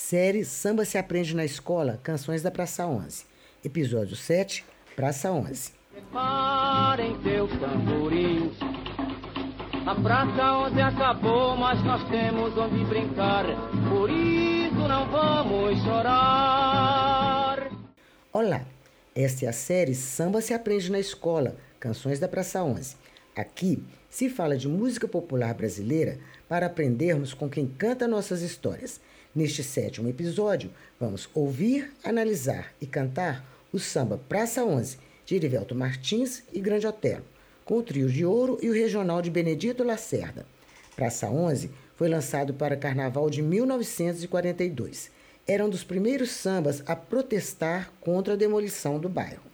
Série Samba se aprende na escola, Canções da Praça 11. Episódio 7, Praça 11. Preparem seus tamborins. A Praça 11 acabou, mas nós temos onde brincar. Por isso não vamos chorar. Olá, esta é a série Samba se aprende na escola, Canções da Praça 11. Aqui se fala de música popular brasileira para aprendermos com quem canta nossas histórias. Neste sétimo episódio, vamos ouvir, analisar e cantar o samba Praça 11, de Erivelto Martins e Grande Otelo, com o Trio de Ouro e o Regional de Benedito Lacerda. Praça 11 foi lançado para Carnaval de 1942. Era um dos primeiros sambas a protestar contra a demolição do bairro.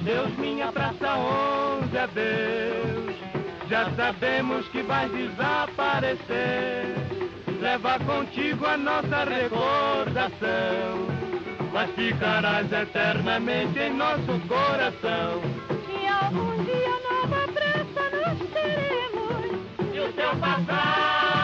Adeus, minha praça, onde adeus. Já sabemos que vai desaparecer. Leva contigo a nossa recordação. Mas ficarás eternamente em nosso coração. E algum dia teremos. E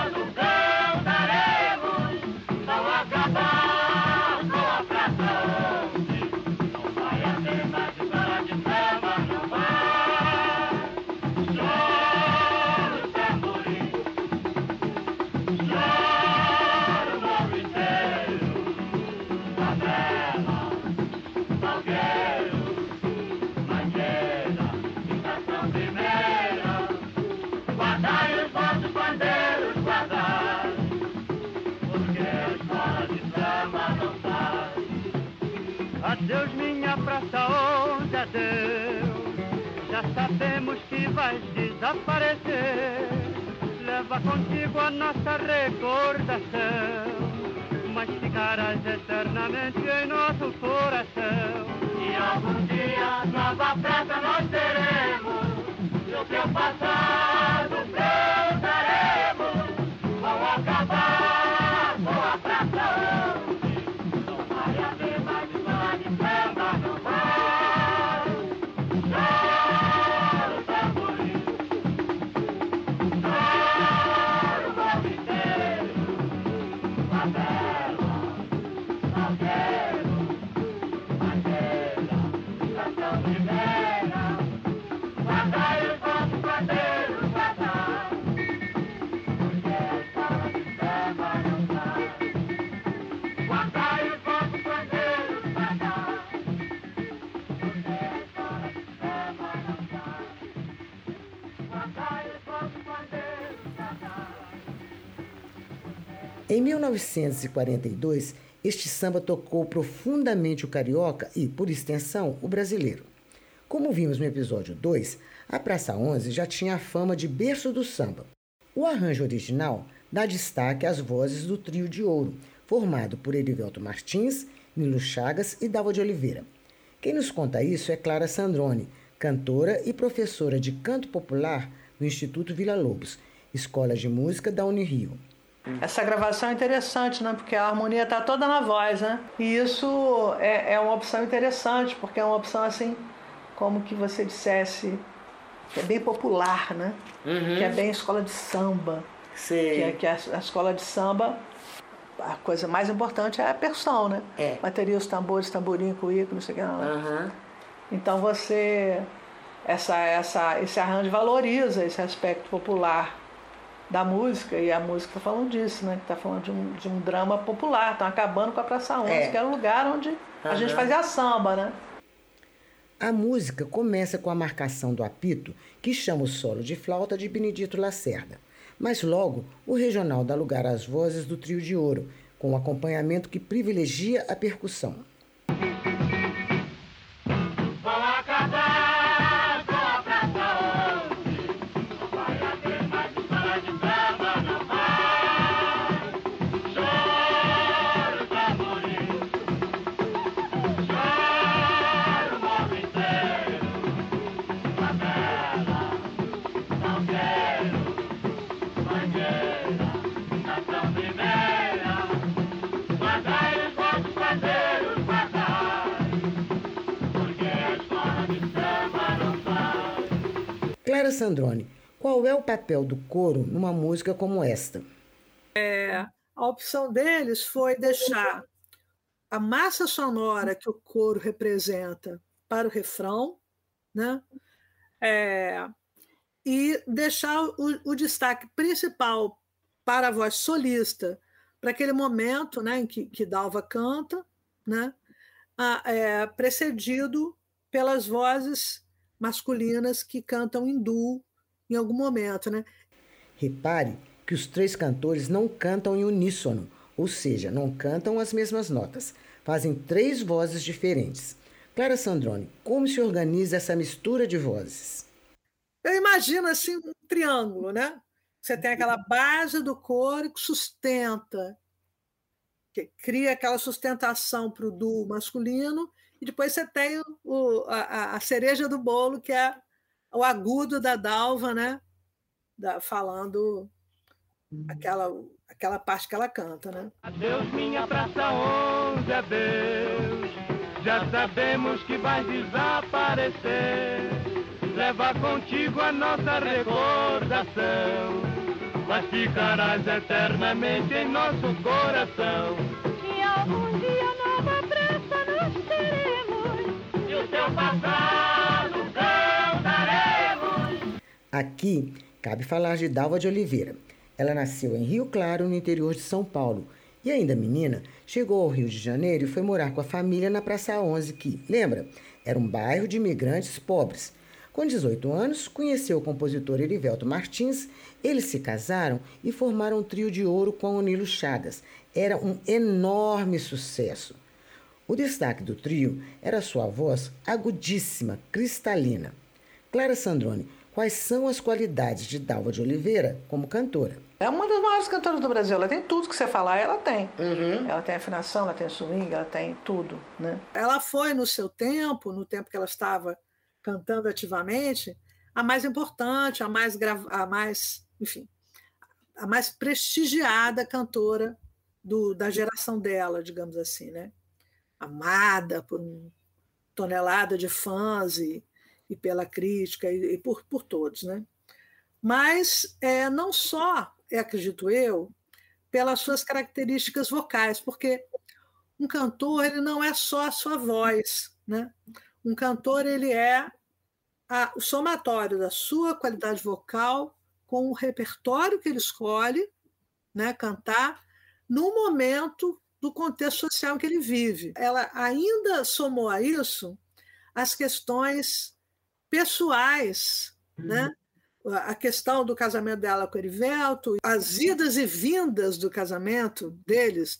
contigo a nossa recordação. Em 1942, este samba tocou profundamente o carioca e, por extensão, o brasileiro. Como vimos no episódio 2, a Praça 11 já tinha a fama de berço do samba. O arranjo original dá destaque às vozes do trio de ouro, formado por Erivelto Martins, Nilo Chagas e Dalva de Oliveira. Quem nos conta isso é Clara Sandrone, cantora e professora de canto popular no Instituto Vila Lobos, escola de música da Unirio. Essa gravação é interessante, né? Porque a harmonia está toda na voz, né? E isso é, é uma opção interessante, porque é uma opção assim, como que você dissesse, que é bem popular, né? Que é bem escola de samba. Que, é, que a, a escola de samba, a coisa mais importante é a percussão, né? É. Bateria, os tambores, tamborim, cuíco, não sei o que. Aham. Então você essa, essa, esse arranjo valoriza esse aspecto popular da música, e a música está falando disso, né? Que está falando de um, de um drama popular, estão acabando com a Praça 11, É. que era o lugar onde a gente fazia samba, né? A música começa com a marcação do apito, que chama o solo de flauta de Benedito Lacerda. Mas logo, o regional dá lugar às vozes do trio de ouro, com um acompanhamento que privilegia a percussão. Clara Sandrone, qual é o papel do coro numa música como esta? A opção deles foi deixar a massa sonora que o coro representa para o refrão, né? É, e deixar o, o destaque principal para a voz solista, para aquele momento né, em que, que Dalva canta, né? Ah, é, precedido pelas vozes masculinas que cantam em duo em algum momento, né? Repare que os três cantores não cantam em uníssono, ou seja, não cantam as mesmas notas, fazem três vozes diferentes. Clara Sandrone, como se organiza essa mistura de vozes? Eu imagino assim um triângulo, né? Você tem aquela base do coro que sustenta, que cria aquela sustentação para o duo masculino, e depois você tem o, a, a cereja do bolo, que é o agudo da Dalva, né? Da, falando aquela, aquela parte que ela canta, né? Adeus, minha praça, onde é Deus? Já sabemos que vai desaparecer. Leva contigo a nossa recordação. Mas ficarás eternamente em nosso coração. E algum dia nova Aqui cabe falar de Dalva de Oliveira. Ela nasceu em Rio Claro, no interior de São Paulo, e ainda menina, chegou ao Rio de Janeiro e foi morar com a família na Praça 11, que, lembra, era um bairro de imigrantes pobres. Com 18 anos, conheceu o compositor Erivelto Martins, eles se casaram e formaram um trio de ouro com o Nilo Chagas. Era um enorme sucesso. O destaque do trio era sua voz agudíssima, cristalina. Clara Sandrone, quais são as qualidades de Dalva de Oliveira como cantora? É uma das maiores cantoras do Brasil. Ela tem tudo que você falar, ela tem. Ela tem afinação, ela tem swing, ela tem tudo. Né? Ela foi, no seu tempo, no tempo que ela estava cantando ativamente, a mais importante, a mais, grava- a mais enfim, a mais prestigiada cantora do, da geração dela, digamos assim, né? Amada por uma tonelada de fãs e, e pela crítica e, e por, por todos, né? Mas é, não só, é, acredito eu, pelas suas características vocais, porque um cantor ele não é só a sua voz, né? Um cantor ele é a- o somatório da sua qualidade vocal com o repertório que ele escolhe, né, cantar no momento do contexto social que ele vive. Ela ainda somou a isso as questões pessoais, né? A questão do casamento dela com Erivelto, as idas e vindas do casamento deles,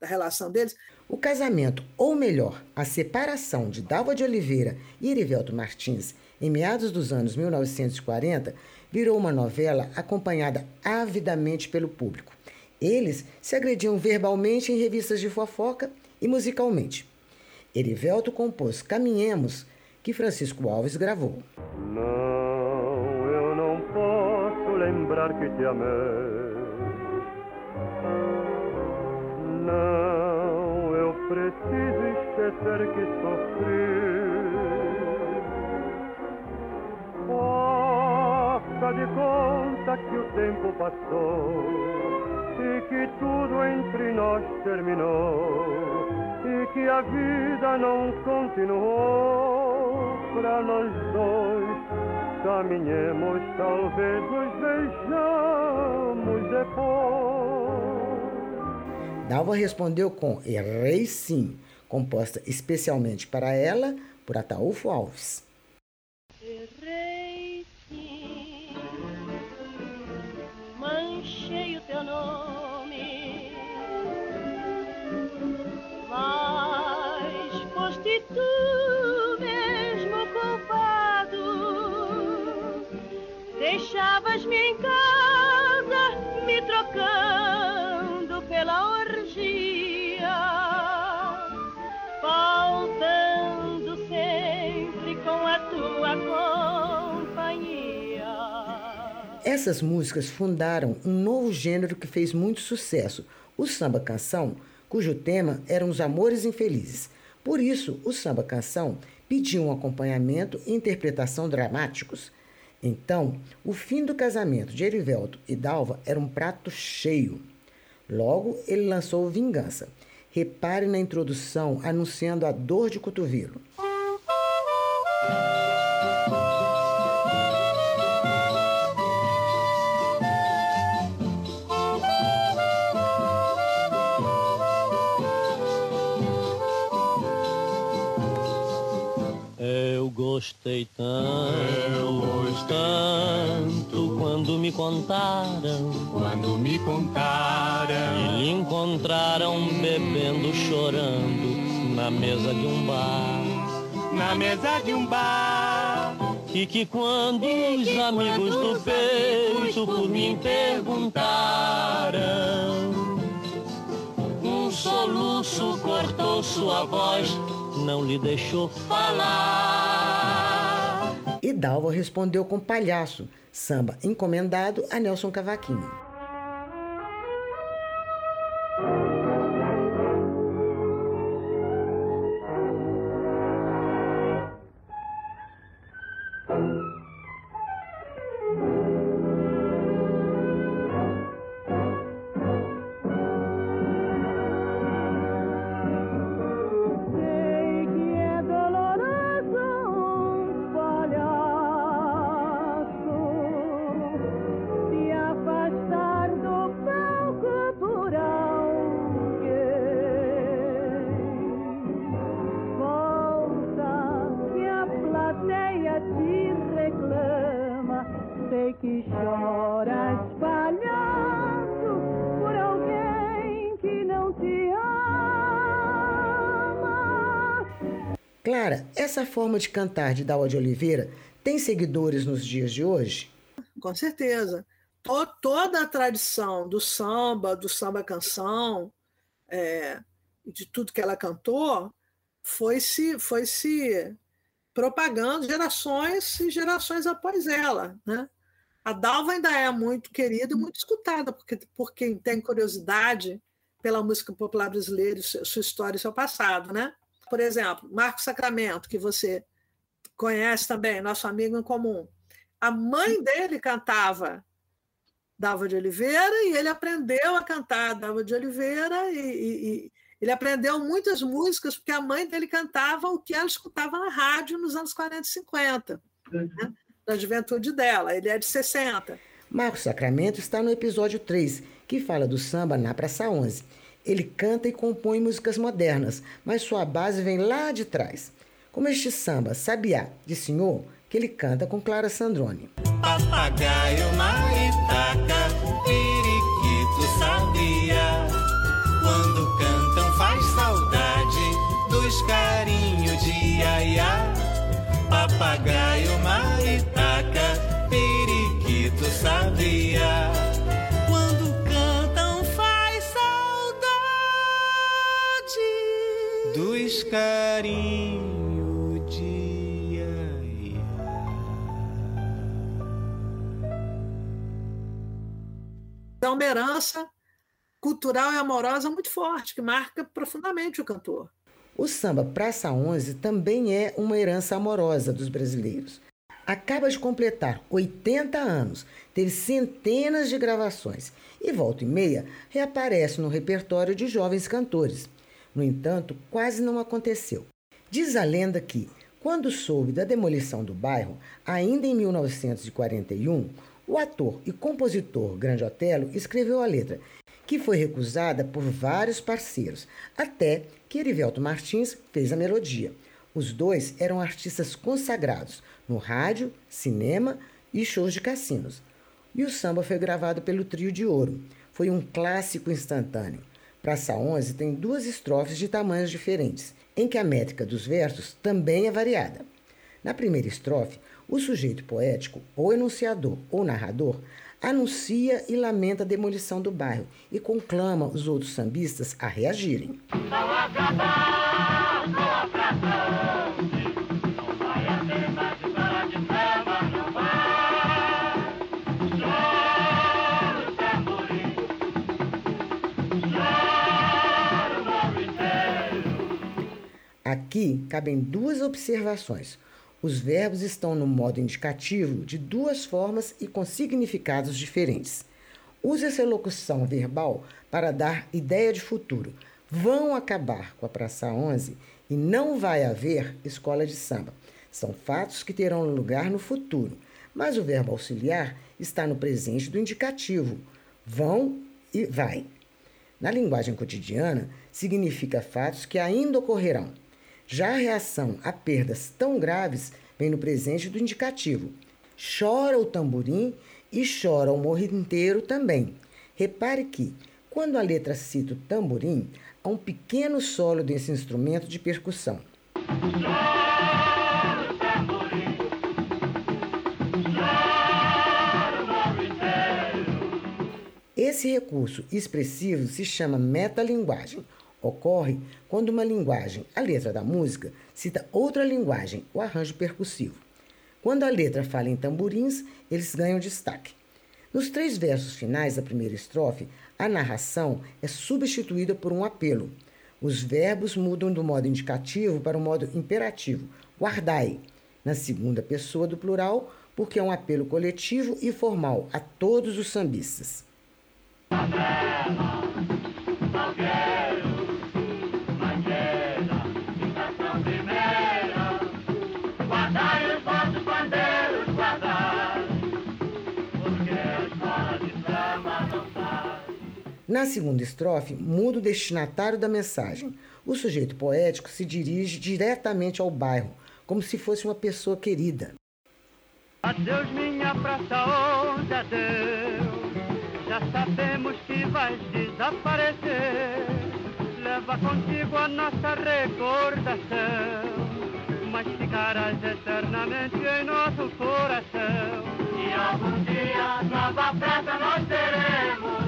da relação deles, O casamento, ou melhor, a separação de Dalva de Oliveira e Erivelto Martins em meados dos anos 1940 virou uma novela acompanhada avidamente pelo público. Eles se agrediam verbalmente em revistas de fofoca e musicalmente. Erivelto compôs Caminhemos, que Francisco Alves gravou. Não, eu não posso lembrar que te amei. Não, eu preciso esquecer que sofri. Faça de conta que o tempo passou e que tudo entre nós terminou e que a vida não continuou para nós dois. Caminhemos, talvez nos vejamos depois. Dalva respondeu com Errei Sim, composta especialmente para ela por Ataúfo Alves. Errei casa, me trocando pela orgia, faltando sempre com a tua companhia. Essas músicas fundaram um novo gênero que fez muito sucesso, o samba canção, cujo tema eram os amores infelizes. Por isso, o samba canção pediu um acompanhamento e interpretação dramáticos. Então, o fim do casamento de Erivelto e Dalva era um prato cheio. Logo, ele lançou Vingança. Repare na introdução anunciando a dor de cotovelo. Eu gostei tanto, tanto quando me contaram Quando me contaram. que lhe encontraram bebendo, chorando na mesa de um bar. na mesa de um bar. E que quando os amigos do peito por mim perguntaram, um soluço cortou sua voz, não lhe deixou falar. E Dalva respondeu com Palhaço, samba encomendado a Nelson Cavaquinho. Clara, essa forma de cantar de Dalva de Oliveira tem seguidores nos dias de hoje? com certeza. To- toda a tradição do samba, do samba canção, é, de tudo que ela cantou, foi se, foi se propagando gerações e gerações após ela. Né? A Dalva ainda é muito querida e muito escutada, porque, por quem tem curiosidade pela música popular brasileira, su- sua história e seu passado. Né? Por exemplo, Marco Sacramento, que você conhece também, nosso amigo em comum. A mãe dele cantava Dalva de Oliveira e ele aprendeu a cantar Dalva de Oliveira e, e- e ele aprendeu muitas músicas porque a mãe dele cantava o que ela escutava na rádio nos anos 40 e 50, né? juventude dela. Ele é de 60. Marcos Sacramento está no episódio 3, que fala do samba na Praça 11. Ele canta e compõe músicas modernas, mas sua base vem lá de trás. Como este samba Sabiá de Senhor, que ele canta com Clara Sandrone. Papagaio, uma herança cultural e amorosa muito forte, que marca profundamente o cantor. O samba Praça 11 também é uma herança amorosa dos brasileiros. Acaba de completar 80 anos, teve centenas de gravações e, volta e meia, reaparece no repertório de jovens cantores. No entanto, quase não aconteceu. Diz a lenda que, quando soube da demolição do bairro, ainda em 1941, o ator e compositor Grande Otelo escreveu a letra, que foi recusada por vários parceiros, até que Erivelto Martins fez a melodia. Os dois eram artistas consagrados no rádio, cinema e shows de cassinos. E o samba foi gravado pelo Trio de Ouro. Foi um clássico instantâneo. Praça 11 tem duas estrofes de tamanhos diferentes, em que a métrica dos versos também é variada. Na primeira estrofe, o sujeito poético, ou enunciador ou narrador, anuncia e lamenta a demolição do bairro e conclama os outros sambistas a reagirem. Vão acabar com a Praça 11. Não vai haver mais escola de samba, não vai. Chora o tamborim. Chora o morro inteiro. Aqui cabem duas observações. Os verbos estão no modo indicativo de duas formas e com significados diferentes. Use essa locução verbal para dar ideia de futuro. Vão acabar com a Praça 11 e não vai haver escola de samba. São fatos que terão lugar no futuro, mas o verbo auxiliar está no presente do indicativo. Vão e vai. Na linguagem cotidiana, significa fatos que ainda ocorrerão. Já a reação a perdas tão graves vem no presente do indicativo. Chora o tamborim e chora o morro inteiro também. Repare que, quando a letra cita o tamborim, há um pequeno solo desse instrumento de percussão. Esse recurso expressivo se chama metalinguagem. Ocorre quando uma linguagem, a letra da música, cita outra linguagem, o arranjo percussivo. Quando a letra fala em tamborins, eles ganham destaque. Nos três versos finais da primeira estrofe, a narração é substituída por um apelo. Os verbos mudam do modo indicativo para o modo imperativo, guardai, na segunda pessoa do plural, porque é um apelo coletivo e formal a todos os sambistas. Na segunda estrofe, muda o destinatário da mensagem. O sujeito poético se dirige diretamente ao bairro, como se fosse uma pessoa querida. Adeus, minha praça, onde adeus. Já sabemos que vais desaparecer. Leva contigo a nossa recordação, mas ficarás eternamente em nosso coração. E algum dia nova praça nós teremos.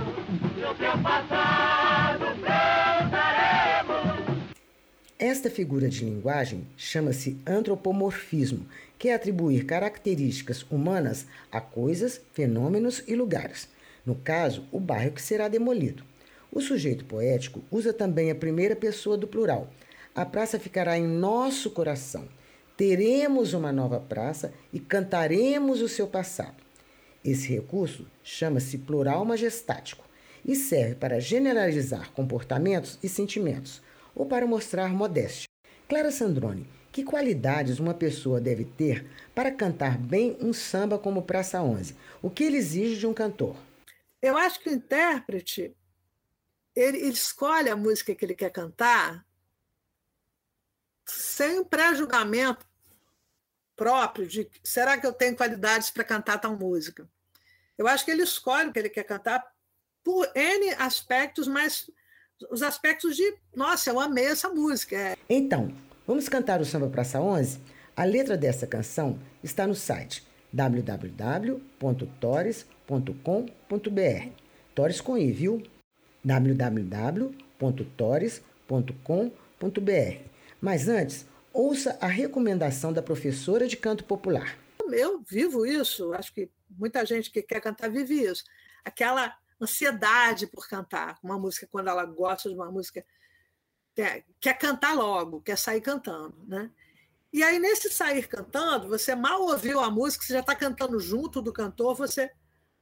Esta figura de linguagem chama-se antropomorfismo, que é atribuir características humanas a coisas, fenômenos e lugares. No caso, o bairro que será demolido. O sujeito poético usa também a primeira pessoa do plural. A praça ficará em nosso coração. Teremos uma nova praça e cantaremos o seu passado. Esse recurso chama-se plural majestático e serve para generalizar comportamentos e sentimentos ou para mostrar modéstia. Clara Sandrone, que qualidades uma pessoa deve ter para cantar bem um samba como Praça 11? O que ele exige de um cantor? Eu acho que o intérprete ele, ele escolhe a música que ele quer cantar sem pré-julgamento próprio de será que eu tenho qualidades para cantar tal música. Eu acho que ele escolhe o que ele quer cantar por N aspectos, mas os aspectos de, nossa, eu amei essa música. É, Então, vamos cantar o samba Praça 11? A letra dessa canção está no site www.tores.com.br. Tores com i, viu? www.tores.com.br. Mas antes, ouça a recomendação da professora de canto popular. eu vivo isso, acho que muita gente que quer cantar vive isso. Aquela ansiedade por cantar uma música, quando ela gosta de uma música, quer, quer cantar logo, quer sair cantando. Né? E aí, nesse sair cantando, você mal ouviu a música, você já está cantando junto do cantor, você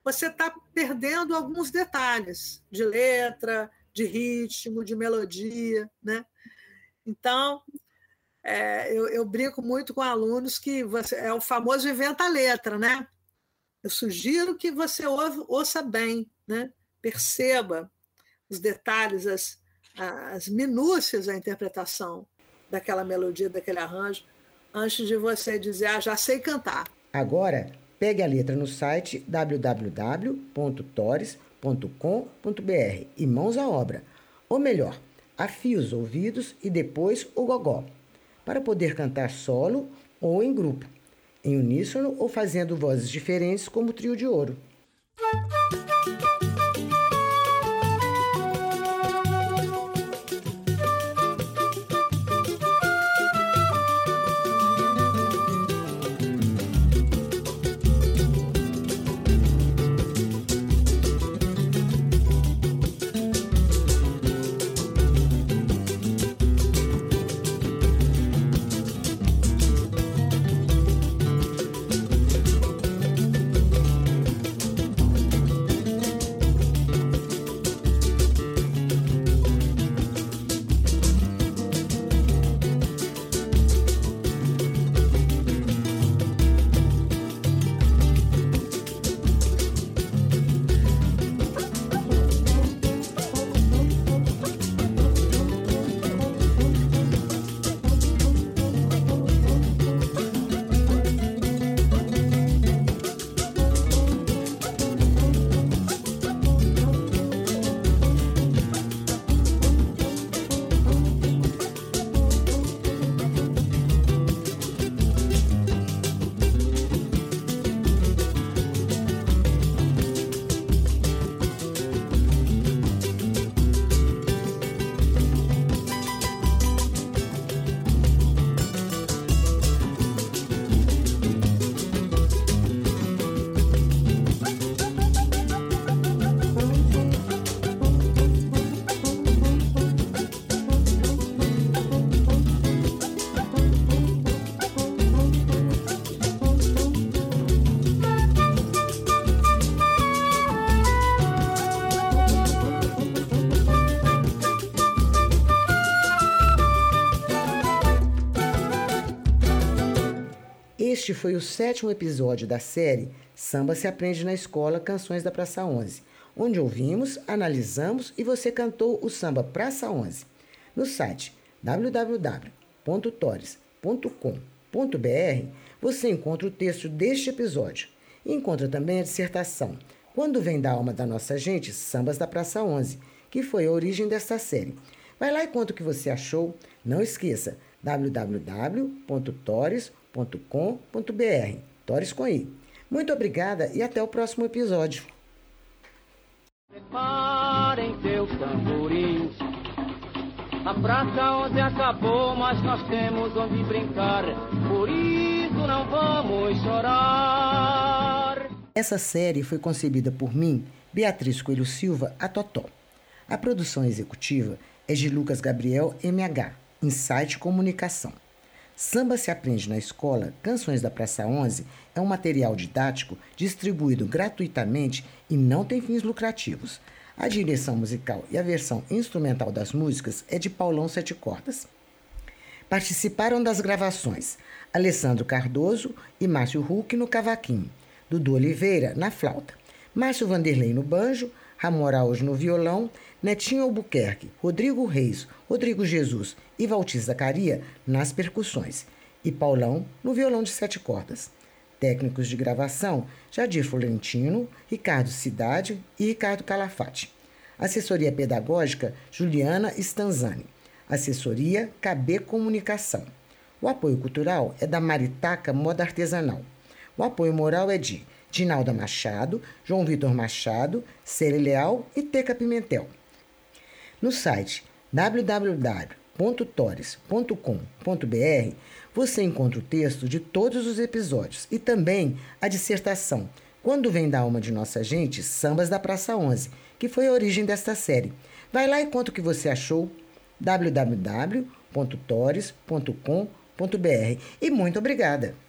você está perdendo alguns detalhes de letra, de ritmo, de melodia. Né? Então, é, eu, eu, brinco muito com alunos que você, é o famoso inventa letra, né? Eu sugiro que você ouça bem, né? perceba os detalhes, as, as minúcias da interpretação. daquela melodia, daquele arranjo, antes de você dizer, ah, já sei cantar. Agora, pegue a letra no site www.tores.com.br e mãos à obra. Ou melhor, afie os ouvidos e depois o gogó, para poder cantar solo ou em grupo, em uníssono ou fazendo vozes diferentes como o trio de ouro. Este foi o sétimo episódio da série Samba se aprende na escola Canções da Praça 11, onde ouvimos, analisamos e você cantou o samba Praça 11. No site www.tores.com.br você encontra o texto deste episódio e encontra também a dissertação Quando Vem da Alma da Nossa Gente, Sambas da Praça 11, que foi a origem desta série. Vai lá e conta o que você achou. Não esqueça www.tores.com.br www.torres.com.br. Torres com I. Muito obrigada e até o próximo episódio. Preparem seus tamborins. A praça onde acabou, mas nós temos onde brincar. Por isso não vamos chorar. Essa série foi concebida por mim, Beatriz Coelho Silva, a Totó. A produção executiva é de Lucas Gabriel MH, Insight Comunicação. Samba se aprende na escola, Canções da Praça 11 é um material didático distribuído gratuitamente e não tem fins lucrativos. A direção musical e a versão instrumental das músicas é de Paulão Sete Cordas. Participaram das gravações Alessandro Cardoso e Márcio Huck no cavaquinho, Dudu Oliveira na flauta, Márcio Vanderlei no banjo, Ramon Araújo no violão, Netinho Albuquerque, Rodrigo Reis, Rodrigo Jesus e Valtir Zacaria nas percussões e Paulão no violão de sete cordas. Técnicos de gravação: Jadir Florentino, Ricardo Cidade e Ricardo Calafate. Assessoria pedagógica: Juliana Stanzani. Assessoria KB Comunicação. O apoio cultural é da Maritaca Moda Artesanal. O apoio moral é de Dinalda Machado, João Vitor Machado, Cere Leal e Teca Pimentel. No site www.tores.com.br você encontra o texto de todos os episódios e também a dissertação Quando Vem da Alma de Nossa Gente, Sambas da Praça 11, que foi a origem desta série. Vai lá e conta o que você achou www.tores.com.br e muito obrigada!